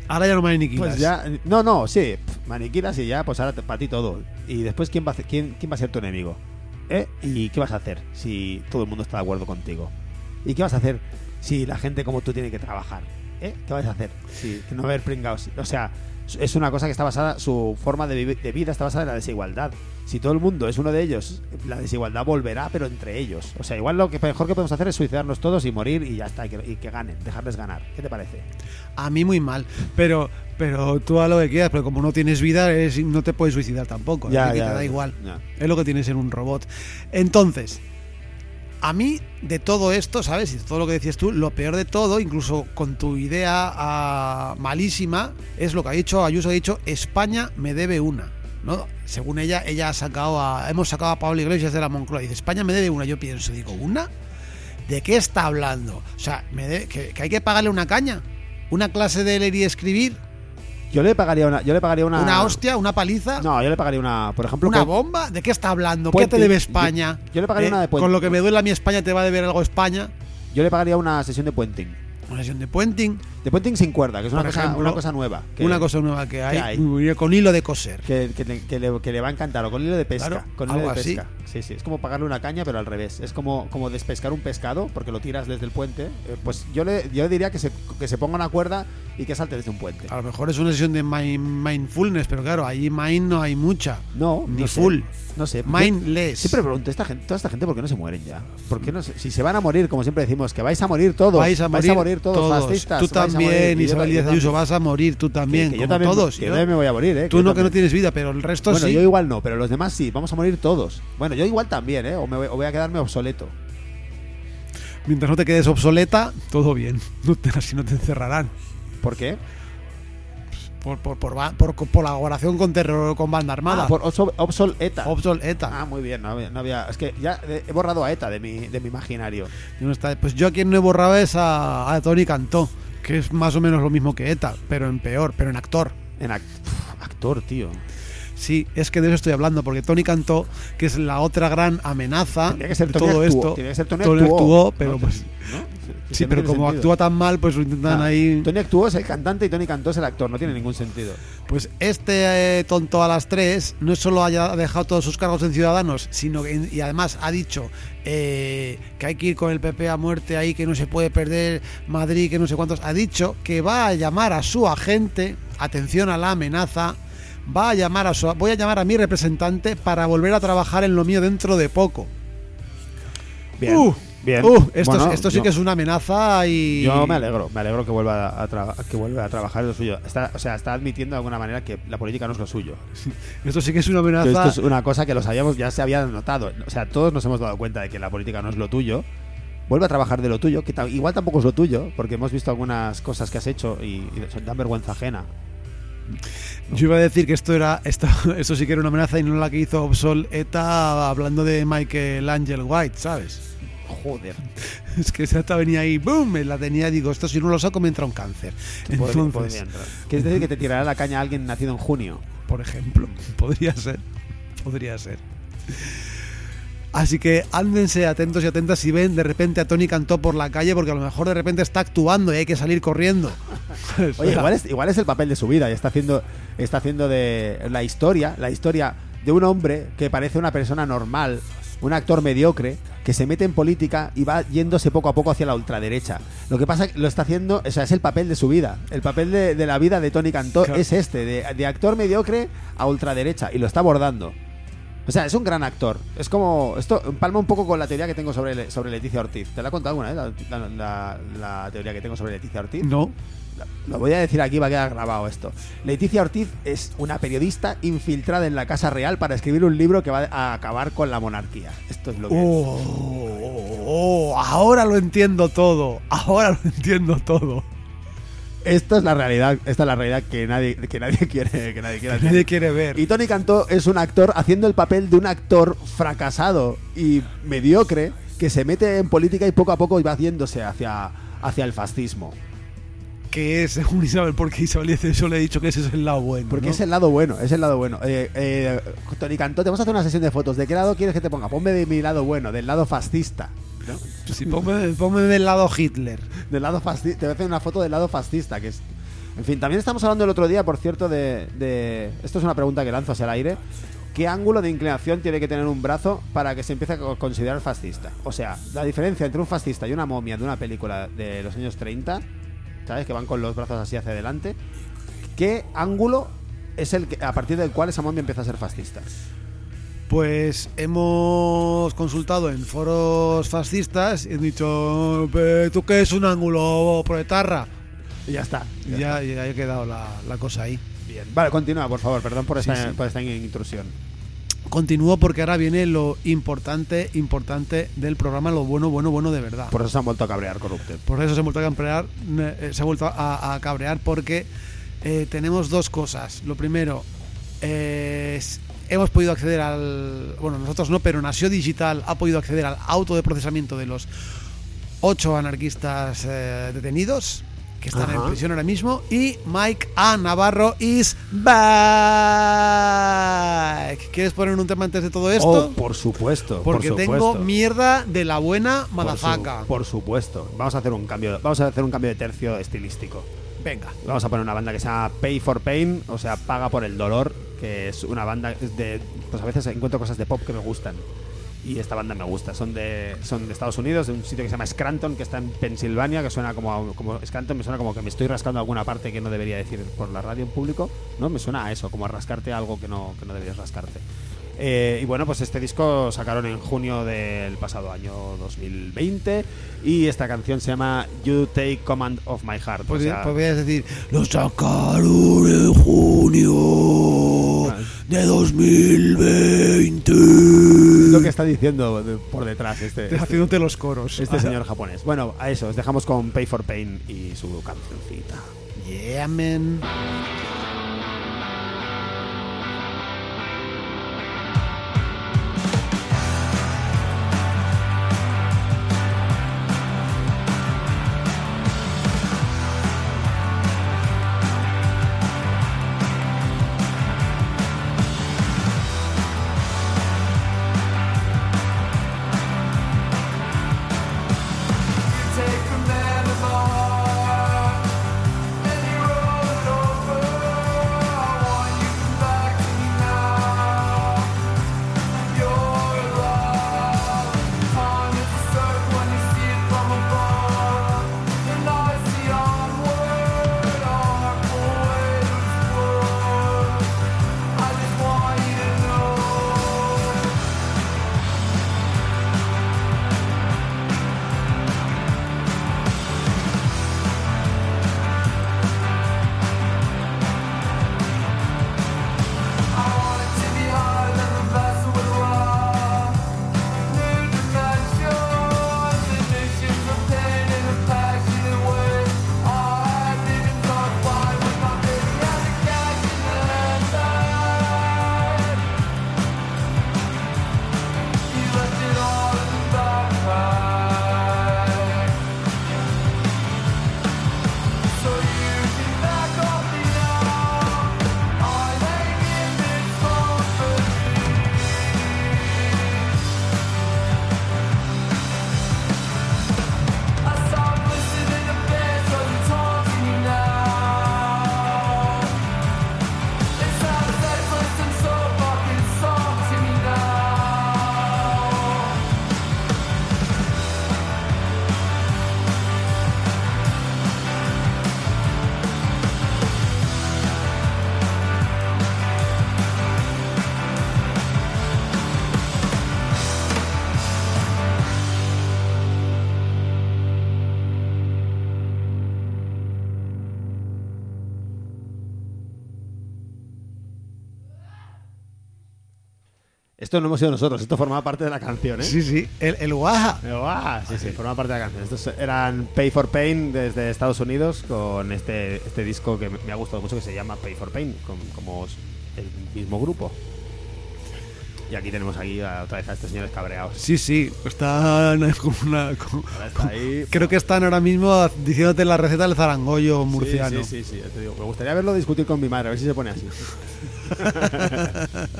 Ahora ya no me aniquilas. Pues ya. No, no, sí. Maniquilas y ya, pues ahora para ti todo. Y después, ¿quién va, a, quién, ¿quién va a ser tu enemigo? ¿Eh? ¿Y qué vas a hacer si todo el mundo está de acuerdo contigo? ¿Y qué vas a hacer si la gente como tú tiene que trabajar? ¿Eh? ¿Qué vas a hacer? Si no haber pringados. O sea, es una cosa que está basada, su forma de, de vida está basada en la desigualdad. Si todo el mundo es uno de ellos, la desigualdad volverá, pero entre ellos. O sea, igual lo que mejor que podemos hacer es suicidarnos todos y morir y ya está, y que, y que ganen, dejarles ganar. ¿Qué te parece? A mí muy mal, pero pero tú a lo que quieras, pero como no tienes vida, es- no te puedes suicidar tampoco, así que te da igual. ya. Es lo que tienes en un robot. Entonces, a mí de todo esto, ¿sabes? Y todo lo que decías tú, lo peor de todo, incluso con tu idea ah, malísima, es lo que ha dicho Ayuso, ha dicho, España me debe una. ¿no? Según ella, ella ha sacado a, hemos sacado a Pablo Iglesias de la Moncloa. Dice, España me debe una. Yo pienso, digo, ¿una? ¿De qué está hablando? O sea, me que hay que pagarle una caña. Una clase de leer y escribir, Yo le pagaría una. Yo le pagaría una. una hostia, una paliza. No, yo le pagaría una. Por ejemplo, ¿Una con- bomba? ¿De qué está hablando? Puente. ¿Qué te debe España? Yo- yo le pagaría una de puente. Con lo que me duele a mi España, ¿te va a deber algo España? yo le pagaría una sesión de puenting. Una sesión de puenting, De puenting sin cuerda, que es una, cosa, ejemplo, una cosa nueva. que- una cosa nueva que hay, con hilo de coser. Que, que le, que va a encantar, o con hilo de pesca. Claro, con hilo algo de así. pesca. Sí, sí. Es como pagarle una caña, pero al revés. Es como, como despescar un pescado, porque lo tiras desde el puente. Eh, pues yo le, yo diría que se, que se ponga una cuerda y que salte desde un puente. A lo mejor es una sesión de mind- mindfulness, pero claro, ahí mind no hay mucha. No, Ni no sé. full. No sé. Mindless. Siempre pregunto, esta gente, toda esta gente, ¿por qué no se mueren ya? ¿Por qué no se- si se van a morir, como siempre decimos, que vais a morir todos. vais a morir, todos, fascistas. Tú a morir, también, y yo Isabel Díaz yo Ayuso, vas a morir tú también, Que- que yo como también, todos. yo Yo- también me voy a morir, ¿eh? tú yo no que no tienes vida, pero el resto Bueno, sí. yo igual no, pero los demás sí, vamos a morir todos. Bueno, yo igual también, ¿eh? O, me voy, o voy a quedarme obsoleto. Mientras no te quedes obsoleta, todo bien. No te, *laughs* así no te encerrarán. ¿Por qué? Por, por, por, por colaboración con terror con banda armada. Ah, por obso- obsoleta. Obsoleta. Ah, muy bien, no había, no había- Es que ya he borrado a ETA de mi, de mi imaginario. Pues yo a quien no he borrado es a, a Tony Cantó, que es más o menos lo mismo que ETA, pero en peor, pero en actor. En act- actor, tío. Sí, es que de eso estoy hablando, porque Tony Cantó, que es la otra gran amenaza Tendría que ser de todo actuó, esto. Que ser Tony, Tony actuó, actuó, pero ¿no? pues. ¿No? Sí, pero como sentido. actúa tan mal, pues lo intentan Ah, ahí. Tony actuó es el cantante y Tony Cantó es el actor. No tiene ningún sentido. Pues este eh, tonto a las tres no solo haya dejado todos sus cargos en Ciudadanos, sino que y además ha dicho eh, que hay que ir con el PP a muerte ahí, que no se puede perder Madrid, que no sé cuántos. Ha dicho que va a llamar a su agente, atención a la amenaza, va a llamar a su, voy a llamar a mi representante para volver a trabajar en lo mío dentro de poco. Bien. Uh, bien. uh, esto, Bueno, esto sí yo- que es una amenaza y. Yo me alegro, me alegro que vuelva a, que vuelva a trabajar en lo suyo. Está, o sea, está admitiendo de alguna manera que la política no es lo suyo. Esto sí que es una amenaza. esto es una cosa que lo sabíamos, ya se había notado. O sea, todos nos hemos dado cuenta de que la política no es lo tuyo. Vuelve a trabajar de lo tuyo, que igual tampoco es lo tuyo, porque hemos visto algunas cosas que has hecho y, y son- dan vergüenza ajena. Yo iba a decir que esto era esto, *laughs* esto sí que era una amenaza y no la que hizo Obsol ETA hablando de Michael Angel White, ¿sabes? Joder. *laughs* Es que esa ETA venía ahí, ¡boom! Me la tenía, digo, esto si no lo saco me entra un cáncer. Podría- Entonces, podría entrar. ¿Quieres decir que te tirará la caña alguien nacido en junio? por ejemplo, *laughs* podría ser, podría ser. Así que ándense atentos y atentas si ven de repente a Tony Cantó por la calle, porque a lo mejor de repente está actuando y hay que salir corriendo. *laughs* Oye, igual es, igual es el papel de su vida y está haciendo, está haciendo de la historia, la historia de un hombre que parece una persona normal, un actor mediocre, que se mete en política y va yéndose poco a poco hacia la ultraderecha. Lo que pasa es que lo está haciendo, o sea, es el papel de su vida. El papel de, de la vida de Tony Cantó Claro. es este, de, de actor mediocre a ultraderecha, y lo está abordando. O sea, es un gran actor. Es como. Esto palma un poco con la teoría que tengo sobre, sobre Leticia Ortiz. ¿Te la he contado alguna vez la, la- la- la teoría que tengo sobre Leticia Ortiz? No, Lo voy a decir aquí, va a quedar grabado esto. Leticia Ortiz es una periodista infiltrada en la Casa Real para escribir un libro que va a acabar con la monarquía. Esto es lo que... Oh, oh, oh, ahora lo entiendo todo. Ahora lo entiendo todo. Esto es la realidad, esta es la realidad que nadie, que nadie *laughs* quiere, que nadie quiere Nadie quiere ver. Y Tony Cantó es un actor haciendo el papel de un actor fracasado y mediocre que se mete en política y poco a poco va yéndose hacia, hacia el fascismo. Que es, *laughs* según Isabel, porque Isabel dice eso, le he dicho que ese es el lado bueno. Porque ¿no? es el lado bueno, es el lado bueno. Eh, eh, Tony Cantó, te vamos a hacer una sesión de fotos. ¿De qué lado quieres que te ponga? Ponme de mi lado bueno, del lado fascista. ¿no? Sí, ponme, ponme del lado Hitler. Del lado fascista. Te voy a hacer una foto del lado fascista, que es. En fin, también estamos hablando el otro día, por cierto, de, de- Esto es una pregunta que lanzo hacia el aire. ¿Qué ángulo de inclinación tiene que tener un brazo para que se empiece a co- considerar fascista? O sea, la diferencia entre un fascista y una momia de una película de los años 30, ¿sabes? Que van con los brazos así hacia adelante. ¿Qué ángulo es el que, a partir del cual esa momia empieza a ser fascista? Pues hemos consultado en foros fascistas y han dicho, "Pe, ¿tú qué es un ángulo proetarra? Y ya está. Ya, ya ha quedado la, la cosa ahí. Bien. Vale, continúa, por favor. Perdón por Sí, esta, sí. por esta intrusión. Continúo porque ahora viene lo importante, importante del programa, lo bueno, bueno, bueno de verdad. Por eso se han vuelto a cabrear Corrupted. Por eso se ha vuelto a cabrear, eh, se ha vuelto a, a cabrear porque eh, tenemos dos cosas. Lo primero, eh, hemos podido acceder al. Bueno, nosotros no, pero Nació Digital ha podido acceder al auto de procesamiento de los ocho anarquistas detenidos que están en prisión ahora mismo. Y Mike A. Navarro is back. ¿Quieres poner un tema antes de todo esto? Oh, por supuesto. Porque por tengo mierda de la buena Por su- madafaca. Por, supuesto. Vamos a hacer un cambio. Vamos a hacer un cambio de tercio estilístico. Venga. Vamos a poner una banda que se llama Pay for Pain, o sea, paga por el dolor, que es una banda de pues a veces encuentro cosas de pop que me gustan. Y esta banda me gusta. Son de son de Estados Unidos, de un sitio que se llama Scranton, que está en Pensilvania, que suena como como Scranton me suena como que me estoy rascando alguna parte que no debería decir por la radio en público, ¿no? Me suena a eso, como a rascarte algo que no que no deberías rascarte. Eh, y bueno, pues este disco sacaron en junio del pasado año 2020 y esta canción se llama You Take Command of My Heart. o Podría- sea, podrías decir, lo sacaron en junio de 2020. Lo que está diciendo de- por detrás este, este, Haciéndote los coros. este señor japonés. Bueno, a eso, os dejamos con Pay for Pain y su cancioncita. Yeah, man. Esto no hemos sido nosotros, esto formaba parte de la canción, ¿eh? Sí, sí, el, el Waha. Pero, ah, sí, sí, formaba parte de la canción. Estos eran Pay for Pain desde Estados Unidos con este, este disco que me ha gustado mucho que se llama Pay for Pain, con- como el mismo grupo. Y aquí tenemos aquí a- otra vez a estos señores cabreados. Sí, sí, están con una... está ahí. creo que están ahora mismo diciéndote la receta del zarangollo murciano. Sí, sí, sí, te digo. Me gustaría verlo discutir con mi madre, a ver si se pone así. *laughs* *laughs*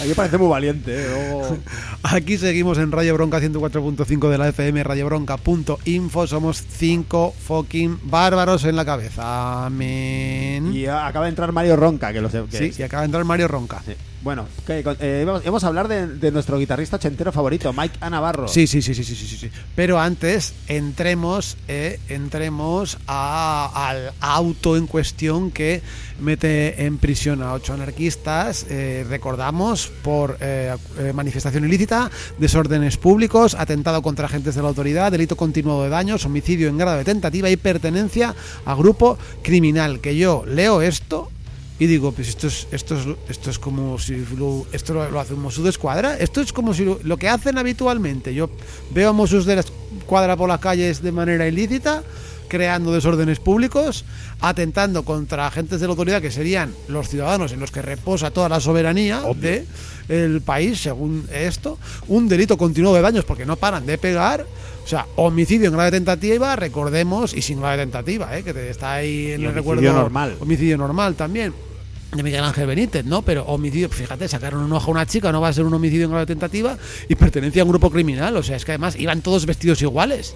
Aquí parece muy valiente, ¿eh? Luego- *laughs* Aquí seguimos en Radio Bronca 104.5 de la FM, radiobronca.info. Somos cinco fucking bárbaros en la cabeza. Amén. Y acaba de entrar Mario Ronca, que lo sé. que sí, y acaba de entrar Mario Ronca. Sí. Bueno. Con- eh, vamos, a hablar de, nuestro guitarrista ochentero favorito, Mike Anavarro. Sí, sí, sí, sí, sí, sí, sí, sí. Pero antes entremos, eh, entremos a- al auto en cuestión que mete en prisión a ocho anarquistas. eh, recordamos por eh, eh, manifestación ilícita, desórdenes públicos, atentado contra agentes de la autoridad, delito continuado de daños, homicidio en grado de tentativa y pertenencia a grupo criminal. Que yo leo esto y digo, pues esto es, esto es, esto es como si lo, esto lo, lo hace un Mossos de Escuadra. Esto es como si lo, lo que hacen habitualmente. Yo veo a Mossos de la Escuadra por las calles de manera ilícita, creando desórdenes públicos, atentando contra agentes de la autoridad que serían los ciudadanos en los que reposa toda la soberanía de el país, según esto. Un delito continuado de daños porque no paran de pegar. O sea, homicidio en grave tentativa, recordemos, y sin grave tentativa, ¿eh? que te está ahí en Y el homicidio recuerdo. normal. Homicidio normal también. De Miguel Ángel Benítez, ¿no? Pero homicidio, fíjate, sacaron un ojo a una chica, no va a ser un homicidio en grave tentativa y pertenencia a un grupo criminal. O sea, es que además iban todos vestidos iguales.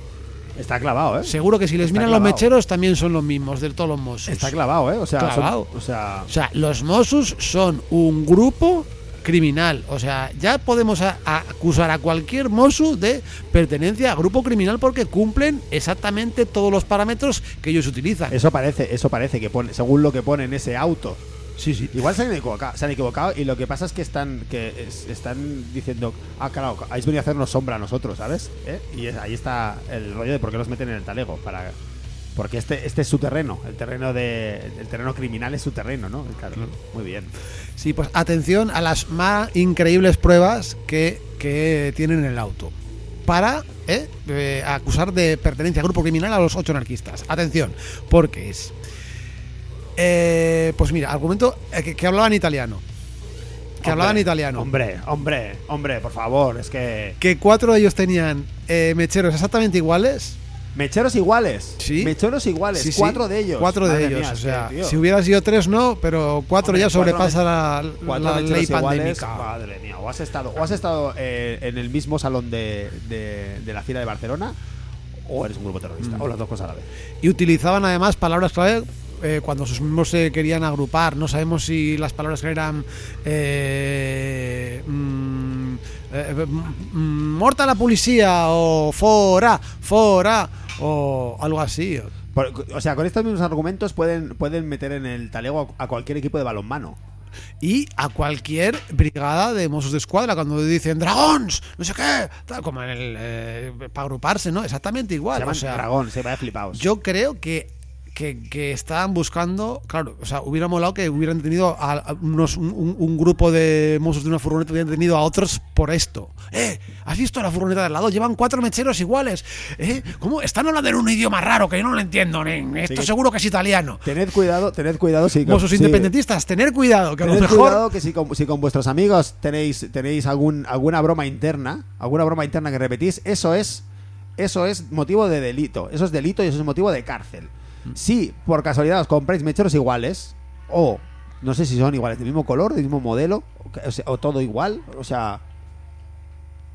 Está clavado, ¿eh? Seguro que si les Está miran los mecheros también son los mismos, de todos los Mossos. Está clavado, ¿eh? O sea, son- Clavado. o sea, O sea, los Mossos son un grupo criminal. O sea, ya podemos a- a acusar a cualquier Mosu de pertenencia a grupo criminal porque cumplen exactamente todos los parámetros que ellos utilizan. eso parece, eso parece que pone, según lo que pone en ese auto. Sí, sí. Igual se han equivocado, se han equivocado y lo que pasa es que están que es- están diciendo, ah, claro, habéis venido a hacernos sombra a nosotros, ¿sabes? ¿Eh? Y es- ahí está el rollo de por qué los meten en el talego para porque este este es su terreno, el terreno de el terreno criminal es su terreno, ¿no? Claro, muy bien. Sí, pues atención a las más increíbles pruebas que, que tienen en el auto. Para ¿eh? Eh, acusar de pertenencia a grupo criminal a los ocho anarquistas. Atención, porque es. Eh, pues mira, argumento eh, que, que hablaban italiano. Que hablaban italiano. Hombre, hombre, hombre, por favor, es que Que cuatro de ellos tenían eh, mecheros exactamente iguales. mecheros iguales. Sí. Mecheros iguales, Sí, sí, cuatro de ellos. Cuatro de Madre ellos. mía, o sea, tío, si hubiera sido tres, no, pero cuatro Hombre, ya sobrepasa la, cuatro la mecheros ley iguales, pandémica. Madre mía, o has estado, o has estado eh, en el mismo salón de, de- de la fila de Barcelona o eres un grupo terrorista, Mm. o las dos cosas a la vez. Y utilizaban además palabras clave eh, cuando sus miembros se querían agrupar. No sabemos si las palabras eran. Eh, mm, eh, mm, morta la policía o fora, fora o algo así. O sea, con estos mismos argumentos pueden, pueden meter en el talego a cualquier equipo de balonmano. Y a cualquier brigada de Mossos de Escuadra, cuando dicen dragons, no sé qué, tal, como en el. eh, para agruparse, ¿no? Exactamente Se igual. llaman o sea, dragón, se vaya flipados. Yo creo que, que, que estaban buscando, claro, o sea, hubiera molado que hubieran tenido a, unos, un, grupo de mozos de una furgoneta, hubieran tenido a otros por esto. ¡Eh! ¿Has visto la furgoneta de al lado? Llevan cuatro mecheros iguales. ¿Eh? ¿Cómo? Están hablando en un idioma raro que yo no lo entiendo, nen. Esto seguro que es italiano. Tened cuidado, tened cuidado si Mozos sí. independentistas, tener cuidado, que a lo mejor... cuidado que si con, si con vuestros amigos tenéis, tenéis algún, alguna broma interna, alguna broma interna que repetís, eso es, eso es motivo de delito. Eso es delito y eso es motivo de cárcel. Si por casualidad os compráis mecheros iguales, o no sé si son iguales, del mismo color, del mismo modelo, sea, o todo igual, o sea.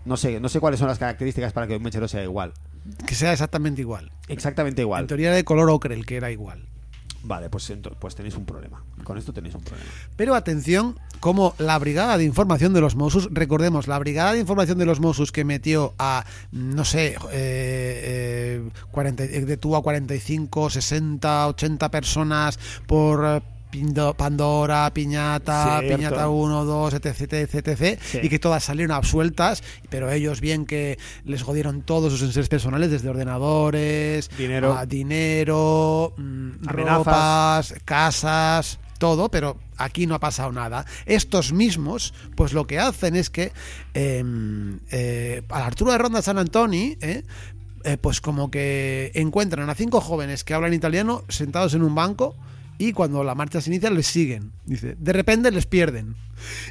No sé, no sé cuáles son las características para que un mechero sea igual. Que sea exactamente igual. Exactamente igual. En teoría era de color ocre el que era igual. Vale, pues, pues tenéis un problema. Con esto tenéis un problema. Pero atención, como la Brigada de Información de los Mossos, recordemos, la Brigada de Información de los Mossos que metió a, no sé, eh, eh, 40, eh, detuvo a 45, 60, 80 personas por eh, Pandora, Piñata, Cierto. Piñata 1, 2, etc, etc, etc, Sí. y que todas salieron absueltas, pero ellos bien que les jodieron todos sus enseres personales, desde ordenadores, Dinero. a dinero, mm, Amenazas. ropas, casas, todo, pero aquí no ha pasado nada. Estos mismos, pues lo que hacen es que eh, eh, a la altura de Ronda San Antoni, eh, eh, pues como que encuentran a cinco jóvenes que hablan italiano sentados en un banco y cuando la marcha se inicia les siguen. Dice, de repente les pierden.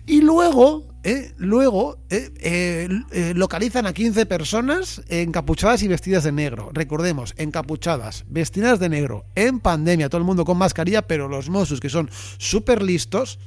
Y luego, eh, luego eh, eh, eh, localizan a 15 personas encapuchadas y vestidas de negro. Recordemos, encapuchadas, vestidas de negro, en pandemia, todo el mundo con mascarilla, pero los Mossos, que son súper listos,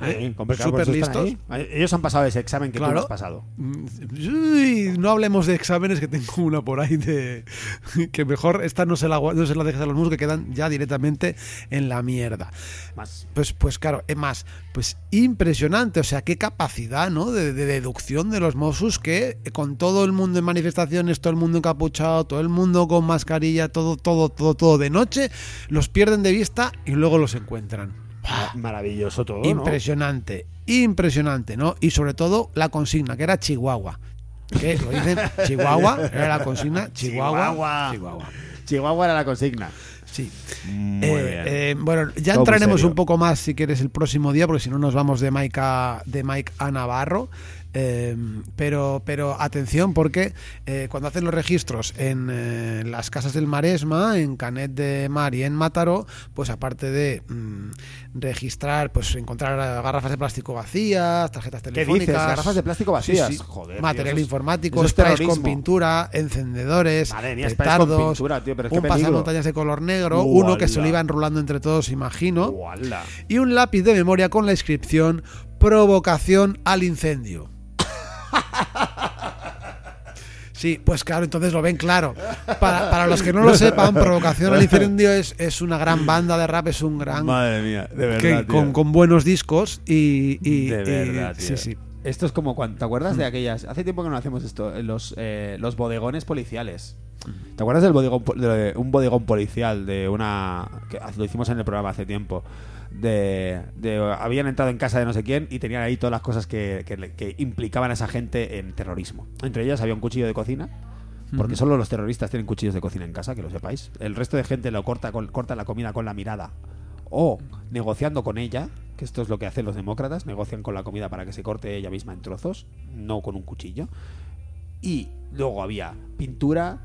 ¿eh? están listos. Ellos han pasado ese examen que tú no has pasado. Mm, uy, no hablemos de exámenes que tengo una por ahí de *laughs* que mejor esta no se la no se la dejes a los musgos que quedan ya directamente en la mierda. Más. Pues, pues claro, es más, pues impresionante, o sea, qué capacidad, ¿no? De, de deducción de los Mossos que con todo el mundo en manifestaciones, todo el mundo encapuchado, todo el mundo con mascarilla, todo, todo, todo, todo de noche, los pierden de vista y luego los encuentran. Maravilloso todo, ¿no? Impresionante, impresionante, ¿no? Y sobre todo la consigna, que era Chihuahua. Que lo dicen *laughs* Chihuahua, era la consigna Chihuahua. Chihuahua. Chihuahua. Chihuahua era la consigna. Sí. Muy Eh, bien. eh, bueno, ya Todo entraremos un poco más si quieres el próximo día, porque si no nos vamos de Mike a, de Mike a Navarro. Eh, pero, pero atención, porque eh, cuando hacen los registros en eh, las casas del Maresma, en Canet de Mar y en Mataró, pues aparte de mm, registrar, pues encontrar garrafas de plástico vacías, tarjetas ¿Qué telefónicas. dices? ¿Garrafas de plástico vacías? Sí, sí. Joder, tío, Material informático, es sprays con pintura, encendedores, Madre mía, con petardos, pintura, tío, pero es que un peligro. pasamontañas de color negro, uno que se lo iba enrolando entre todos, imagino, Uala. y un lápiz de memoria con la inscripción provocación al incendio. Sí, pues claro, entonces lo ven claro. Para, para los que no lo sepan, Provocación al Incendio es, es una gran banda de rap, es un gran... Madre mía, de verdad. que- tío. con, con buenos discos y... y- de y- verdad, tío. sí, sí. Esto es como cuando. ¿Te acuerdas de aquellas? Hace tiempo que no hacemos esto. eh, Los, eh, los bodegones policiales. ¿Te acuerdas del bodegón, de un bodegón policial de una. que lo hicimos en el programa hace tiempo. De, de- habían entrado en casa de no sé quién y tenían ahí todas las cosas que, que implicaban a esa gente en terrorismo. Entre ellas había un cuchillo de cocina. Porque solo los terroristas tienen cuchillos de cocina en casa, que lo sepáis. El resto de gente lo corta, con, corta la comida con la mirada o negociando con ella, que esto es lo que hacen los demócratas, negocian con la comida para que se corte ella misma en trozos, no con un cuchillo. Y luego había pintura,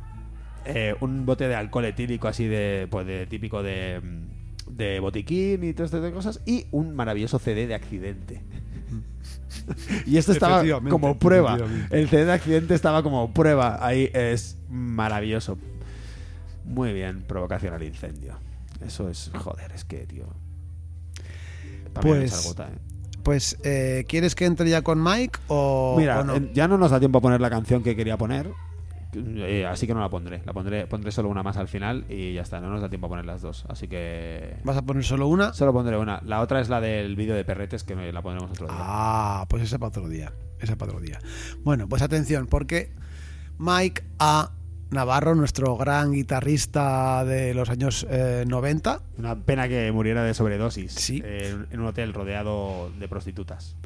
eh, un bote de alcohol etílico así de, pues de típico de, mm, de botiquín y todo este tipo de cosas, y un maravilloso CD de accidente. *laughs* y esto estaba como prueba. El CD de accidente estaba como prueba. Ahí es maravilloso. Muy bien, provocación al incendio. Eso es, joder, es que, tío. Pues, gota, ¿eh? Pues, eh, ¿quieres que entre ya con Mike o, Mira, o no? ya no nos da tiempo a poner la canción que quería poner. Eh, así que no la pondré. La pondré, pondré solo una más al final y ya está. No nos da tiempo a poner las dos. Así que. ¿Vas a poner solo una? Solo pondré una. La otra es la del vídeo de perretes que la pondremos otro día. Ah, pues esa para otro día. Esa para otro día. Bueno, pues atención, porque Mike A. Navarro, nuestro gran guitarrista de los años eh, 90, Una pena que muriera de sobredosis. Sí. eh, en un hotel rodeado de prostitutas.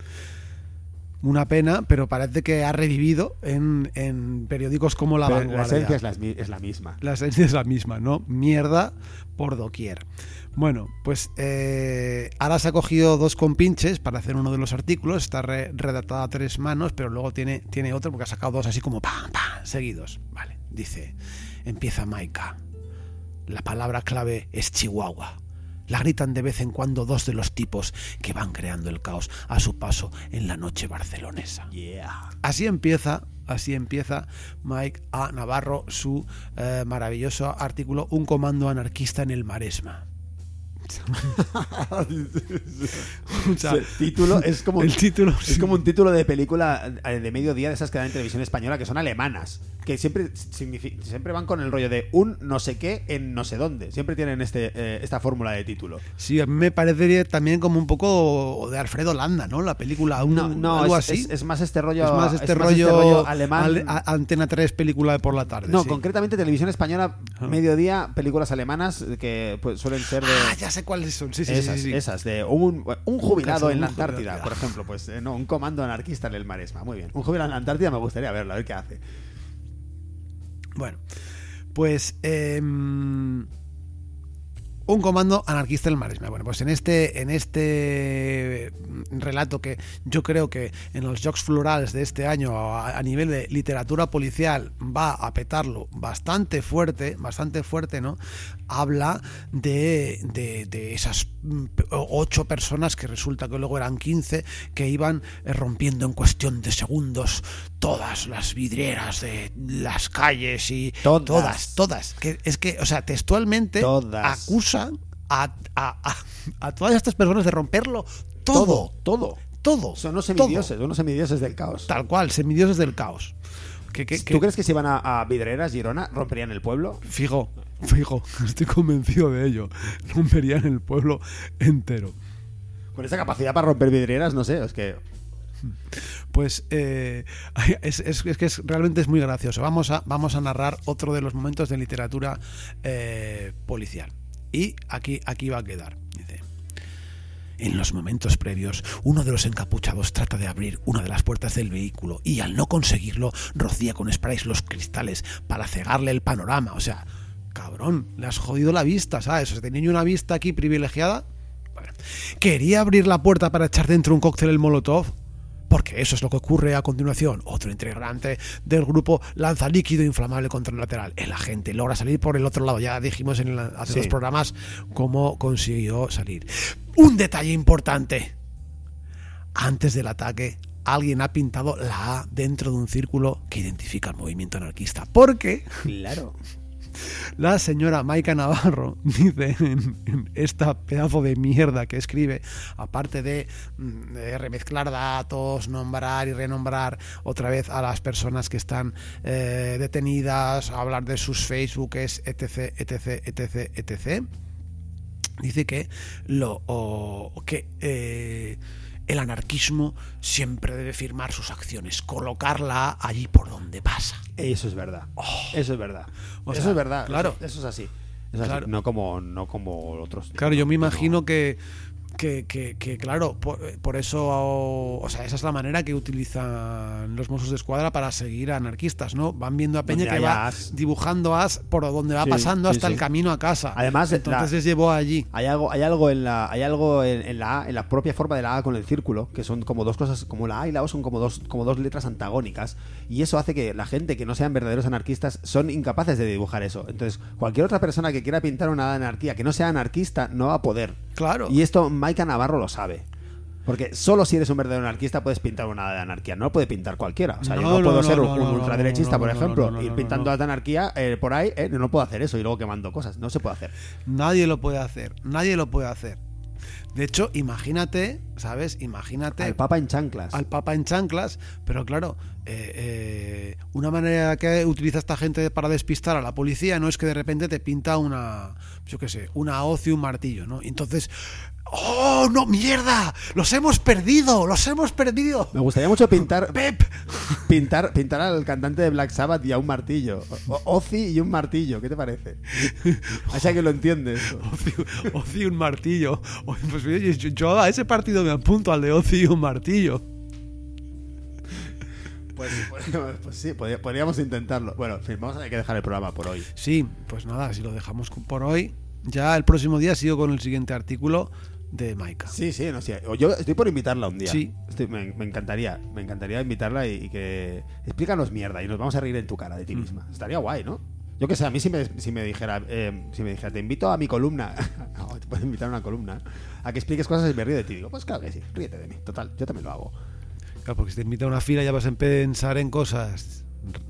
Una pena, pero parece que ha revivido en, en periódicos como La Pero la Vanguardia. esencia es la, es la misma. La esencia es la misma, ¿no? Mierda por doquier. Bueno, pues eh, ahora se ha cogido dos compinches para hacer uno de los artículos. Está re- redactada a tres manos, pero luego tiene, tiene otro porque ha sacado dos así como pam, pam, seguidos. Vale, dice, empieza Maika. La palabra clave es Chihuahua. La gritan de vez en cuando dos de los tipos que van creando el caos a su paso en la noche barcelonesa. Yeah. Así empieza, así empieza Mike A. Navarro su eh, maravilloso artículo Un comando anarquista en el Maresma. *laughs* O sea, Ese título es como el título es sí. como un título de película eh, de mediodía de esas que dan en televisión española que son alemanas que siempre siempre van con el rollo de un no sé qué en no sé dónde siempre tienen este eh, esta fórmula de título Sí, a mí me parecería también como un poco de Alfredo Landa, ¿no? La película, un- no no algo es, así. es- es más este rollo Es más este rollo, alemán ale- a- Antena 3, película de por la tarde. no sí. concretamente televisión española Ah. mediodía películas alemanas que pues, suelen ser de Ah, ya sé cuáles son. Sí, sí, sí, esas, sí, sí. esas, de un, un jubilado en la Antártida, por ejemplo, pues eh, no, un comando anarquista en el Maresma, muy bien. Un jubilado en la Antártida me gustaría verlo, a ver qué hace. Bueno, pues em, un comando anarquista del marisma. Bueno, pues en este, en este relato que yo creo que en los Jocs Florals de este año a nivel de literatura policial va a petarlo bastante fuerte, bastante fuerte, ¿no? Habla de, de, de esas mm, ocho personas que resulta que luego eran 15 que iban eh, rompiendo en cuestión de segundos todas las vidrieras de las calles y Todas. todas, todas. Que es que, o sea, textualmente Todas. acusan a, a- a- a todas estas personas de romperlo todo, todo. todo. Son unos todo. semidioses, unos semidioses del caos. Tal cual, semidioses del caos. Que, ¿Tú crees que si van a, a Vidreras, Girona, romperían el pueblo? Fijo, *laughs* fijo, estoy convencido de ello. Romperían el pueblo entero. Con esa capacidad para romper vidrieras, no sé, es que... Pues eh, es, es- es que es, realmente es muy gracioso. Vamos a, vamos a narrar otro de los momentos de literatura eh, policial. Y aquí, aquí va a quedar. Dice. En los momentos previos, uno de los encapuchados trata de abrir una de las puertas del vehículo y al no conseguirlo, rocía con sprays los cristales para cegarle el panorama. O sea, cabrón, le has jodido la vista, ¿sabes? O sea, tenía una vista aquí privilegiada. Bueno, quería abrir la puerta para echar dentro un cóctel el Molotov. Porque eso es lo que ocurre a continuación. Otro integrante del grupo lanza líquido inflamable contra el lateral. El agente logra salir por el otro lado. Ya dijimos en el- hace Sí. dos programas cómo consiguió salir. Un detalle importante. Antes del ataque, alguien ha pintado la A dentro de un círculo que identifica el movimiento anarquista. Porque Claro. *laughs* la señora Maika Navarro *laughs* dice en, en esta pedazo de mierda que escribe, aparte de, mm, de remezclar datos, nombrar y renombrar otra vez a las personas que están eh, detenidas, hablar de sus Facebookes, etc, etc, etc, etc, dice que lo o- que eh, el anarquismo siempre debe firmar sus acciones, colocarla allí por donde pasa. Eso es verdad. Eso es verdad. O eso es verdad. claro. Eso, eso es así. Es así. Claro. No como no como otros. Claro, yo me No. imagino que, que, que- que, claro, por, por eso, o sea, esa es la manera que utilizan los Mossos de Escuadra para seguir a anarquistas, ¿no? Van viendo a Peña Donde que va as. dibujando as por donde va Sí, pasando hasta sí. el camino a casa. Además, la- entonces les llevó allí. Hay algo, hay algo en la, hay algo en, en la A, en la propia forma de la A con el círculo, que son como dos cosas, como la A y la O son como dos, como dos letras antagónicas, y eso hace que la gente que no sean verdaderos anarquistas son incapaces de dibujar eso. Entonces, cualquier otra persona que quiera pintar una anarquía que no sea anarquista no va a poder. Claro. Y esto Maika Navarro lo sabe. Porque solo si eres un verdadero anarquista puedes pintar una de anarquía. No lo puede pintar cualquiera. O sea, yo No, no, no, puedo no, ser no, un, ultraderechista, no, por ejemplo, no, no, ir no, pintando no. la anarquía eh, por ahí. eh, no puedo hacer eso y luego quemando cosas. No se puede hacer. Nadie lo puede hacer. Nadie lo puede hacer. De hecho, imagínate, ¿sabes? Imagínate Al Papa en chanclas. al Papa en chanclas, pero claro, eh, eh, una manera que utiliza esta gente para despistar a la policía no es que de repente te pinta una, yo qué sé, una hoz y un martillo, ¿no? Entonces, ¡oh, no, mierda! ¡Los hemos perdido! ¡Los hemos perdido! Me gustaría mucho pintar, ¡Pep! *laughs* pintar, pintar al cantante de Black Sabbath y a un martillo. O- Ozzy y un martillo, ¿qué te parece? O sea que lo entiendes. Hoz y- Hoz y un martillo. Pues yo, yo a ese partido me apunto al de Ozzy y un martillo. Pues, pues, pues sí, podría- podríamos intentarlo. Bueno, en fin, vamos a tener que dejar el programa por hoy. Sí, pues nada, si lo dejamos por hoy, ya el próximo día sigo con el siguiente artículo de Maika. Sí, sí, no sé. Yo estoy por invitarla un día. Sí. Estoy- me, me encantaría. Me encantaría invitarla y, y que. Explícanos mierda y nos vamos a reír en tu cara de ti misma. Estaría guay, ¿no? Yo que sé, a mí si me, si me dijera, eh, si me dijera, te invito a mi columna, *laughs* no, te puedo invitar a una columna, a que expliques cosas y me río de ti. Digo, pues claro que sí, ríete de mí. Total, yo también lo hago. Claro, porque si te invita a una fila ya vas a pensar en cosas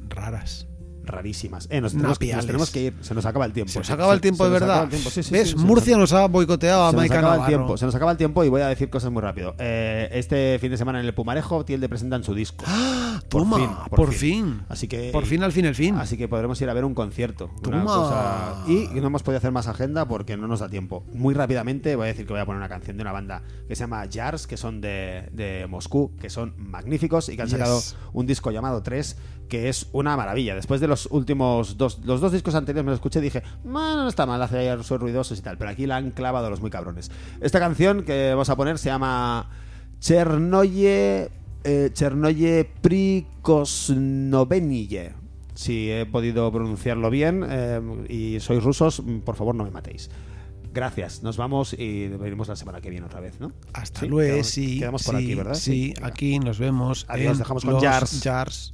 raras. Rarísimas. Eh, nos tenemos, que- nos tenemos que ir, se nos acaba el tiempo. Se nos acaba el tiempo se de nos verdad. acaba el tiempo. Sí, sí, ¿Ves? sí, nos Murcia nos ha boicoteado a se nos acaba el Navarro. tiempo, se nos acaba el tiempo y voy a decir cosas muy rápido. Eh, este fin de semana en el Pumarejo, Tielde presentan su disco. ¡Ah! Por Toma, fin, por, por fin. fin. Así que Por fin, al fin, el fin. Así que podremos ir a ver un concierto. una Toma. cosa- Y no hemos podido hacer más agenda porque no nos da tiempo. Muy rápidamente voy a decir que voy a poner una canción de una banda que se llama Jars, que son de, de Moscú, que son magníficos y que han Yes. sacado un disco llamado 3, que es una maravilla. Después de los últimos dos, los dos discos anteriores me los escuché y dije, no está mal, hace ayer son ruidosos y tal, pero aquí la han clavado los muy cabrones. Esta canción que vamos a poner se llama Chernoye, eh, Chernoye Prikosnovenille. Si he podido pronunciarlo bien eh, y sois rusos, por favor no me matéis. Gracias. Nos vamos y venimos la semana que viene otra vez, ¿no? Hasta Sí, luego, quedamos- sí. quedamos por sí, aquí, ¿verdad? Sí, aquí nos vemos. Adiós, dejamos con Jars. Jars.